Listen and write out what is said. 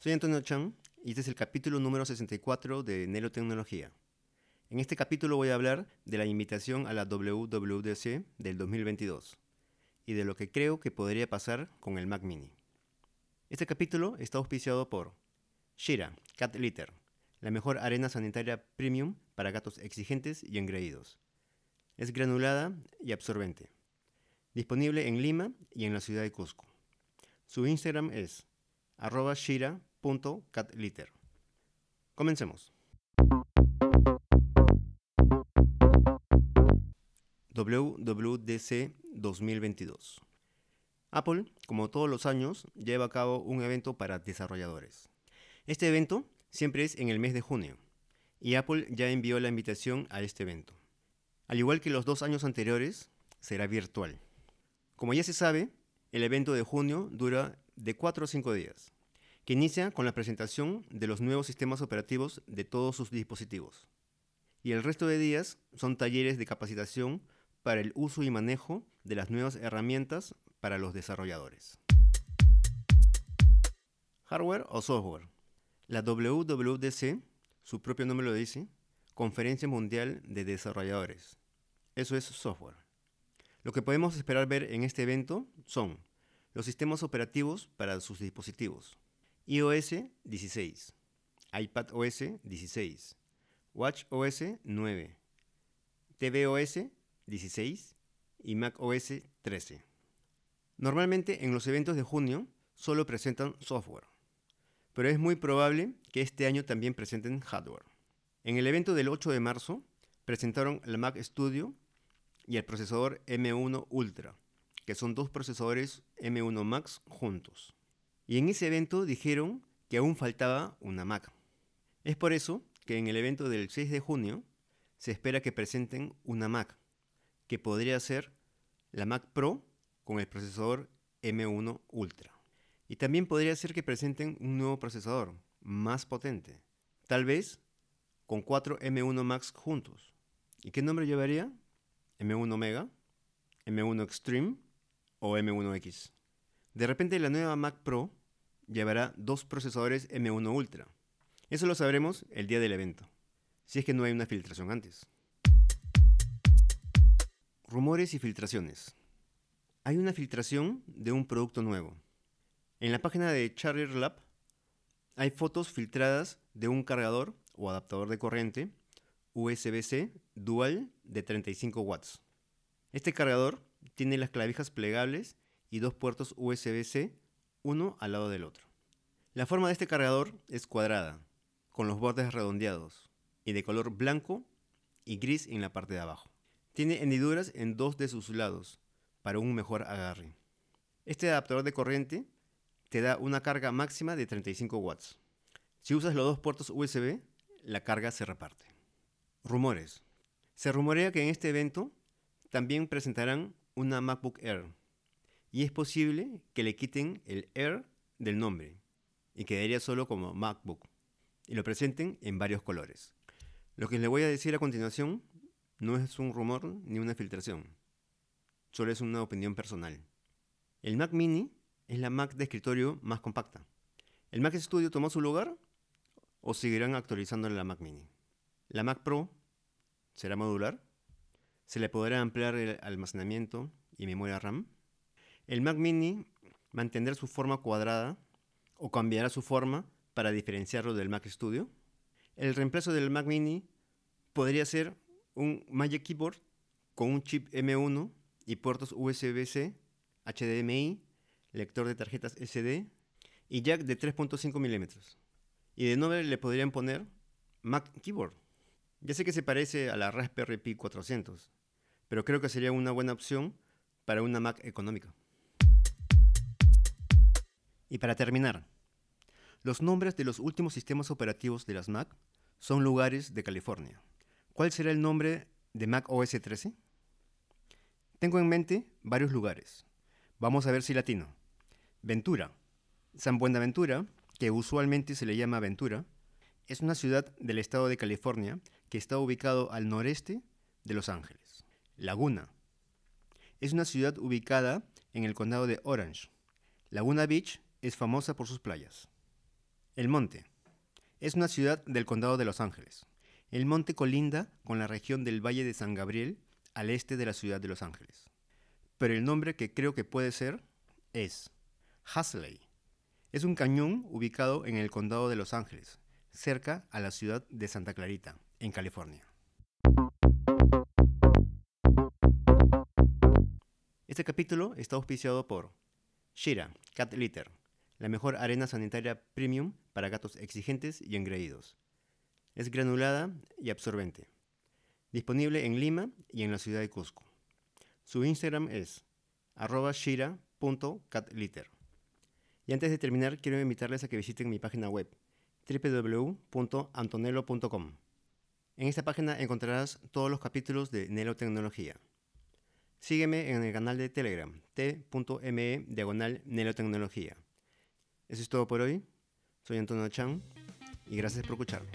Soy Antonio Chan y este es el capítulo número 64 de Nelotecnología. En este capítulo voy a hablar de la invitación a la WWDC del 2022 y de lo que creo que podría pasar con el Mac Mini. Este capítulo está auspiciado por Shira Cat Litter, la mejor arena sanitaria premium para gatos exigentes y engreídos. Es granulada y absorbente. Disponible en Lima y en la ciudad de Cusco. Su Instagram es arroba shira.catliter. Comencemos. WWDC 2022. Apple, como todos los años, lleva a cabo un evento para desarrolladores. Este evento siempre es en el mes de junio, y Apple ya envió la invitación a este evento. Al igual que los dos años anteriores, será virtual. Como ya se sabe, el evento de junio dura de 4 a 5 días, que inicia con la presentación de los nuevos sistemas operativos de todos sus dispositivos. Y el resto de días son talleres de capacitación para el uso y manejo de las nuevas herramientas para los desarrolladores. Hardware o software. La WWDC, su propio nombre lo dice, Conferencia Mundial de Desarrolladores. Eso es software. Lo que podemos esperar ver en este evento son los sistemas operativos para sus dispositivos. iOS 16, iPadOS 16, WatchOS 9, tvOS 16 y macOS 13. Normalmente en los eventos de junio solo presentan software, pero es muy probable que este año también presenten hardware. En el evento del 8 de marzo presentaron la Mac Studio y el procesador M1 Ultra, que son dos procesadores M1 Max juntos. Y en ese evento dijeron que aún faltaba una Mac. Es por eso que en el evento del 6 de junio se espera que presenten una Mac, que podría ser la Mac Pro con el procesador M1 Ultra. Y también podría ser que presenten un nuevo procesador, más potente, tal vez con cuatro M1 Max juntos. ¿Y qué nombre llevaría? M1 Mega, M1 Extreme o M1X. De repente la nueva Mac Pro llevará dos procesadores M1 Ultra. Eso lo sabremos el día del evento, si es que no hay una filtración antes. Rumores y filtraciones. Hay una filtración de un producto nuevo. En la página de Charger Lab hay fotos filtradas de un cargador o adaptador de corriente USB-C dual de 35 watts. Este cargador tiene las clavijas plegables y dos puertos USB-C, uno al lado del otro. La forma de este cargador es cuadrada, con los bordes redondeados y de color blanco y gris en la parte de abajo. Tiene hendiduras en dos de sus lados para un mejor agarre. Este adaptador de corriente te da una carga máxima de 35 watts. Si usas los dos puertos USB, la carga se reparte. Rumores. Se rumorea que en este evento también presentarán una MacBook Air y es posible que le quiten el Air del nombre y quedaría solo como MacBook y lo presenten en varios colores. Lo que les voy a decir a continuación no es un rumor ni una filtración, solo es una opinión personal. El Mac Mini es la Mac de escritorio más compacta. ¿El Mac Studio tomó su lugar o seguirán actualizando la Mac Mini? La Mac Pro será modular se le podrá ampliar el almacenamiento y memoria RAM. El Mac Mini mantendrá su forma cuadrada o cambiará su forma para diferenciarlo del Mac Studio. El reemplazo del Mac Mini podría ser un Magic Keyboard con un chip M1 y puertos USB-C, HDMI, lector de tarjetas SD y jack de 3.5 milímetros. Y de nombre le podrían poner Mac Keyboard. Ya sé que se parece a la Raspberry Pi 400, pero creo que sería una buena opción para una Mac económica. Y para terminar, los nombres de los últimos sistemas operativos de las Mac son lugares de California. ¿Cuál será el nombre de Mac OS 13? Tengo en mente varios lugares. Vamos a ver si latino. Ventura. San Buenaventura, que usualmente se le llama Ventura, es una ciudad del estado de California que está ubicado al noreste de Los Ángeles. Laguna. Es una ciudad ubicada en el condado de Orange. Laguna Beach es famosa por sus playas. El Monte. Es una ciudad del condado de Los Ángeles. El monte colinda con la región del Valle de San Gabriel al este de la ciudad de Los Ángeles. Pero el nombre que creo que puede ser es Hasley. Es un cañón ubicado en el condado de Los Ángeles, cerca a la ciudad de Santa Clarita, en California. Este capítulo está auspiciado por Shira Cat Litter, la mejor arena sanitaria premium para gatos exigentes y engreídos. Es granulada y absorbente. Disponible en Lima y en la ciudad de Cusco. Su Instagram es shira.catliter. Y antes de terminar, quiero invitarles a que visiten mi página web www.antonelo.com. En esta página encontrarás todos los capítulos de Nelo Tecnología. Sígueme en el canal de Telegram, t.me diagonal Nelotecnología. Eso es todo por hoy. Soy Antonio Chan y gracias por escucharme.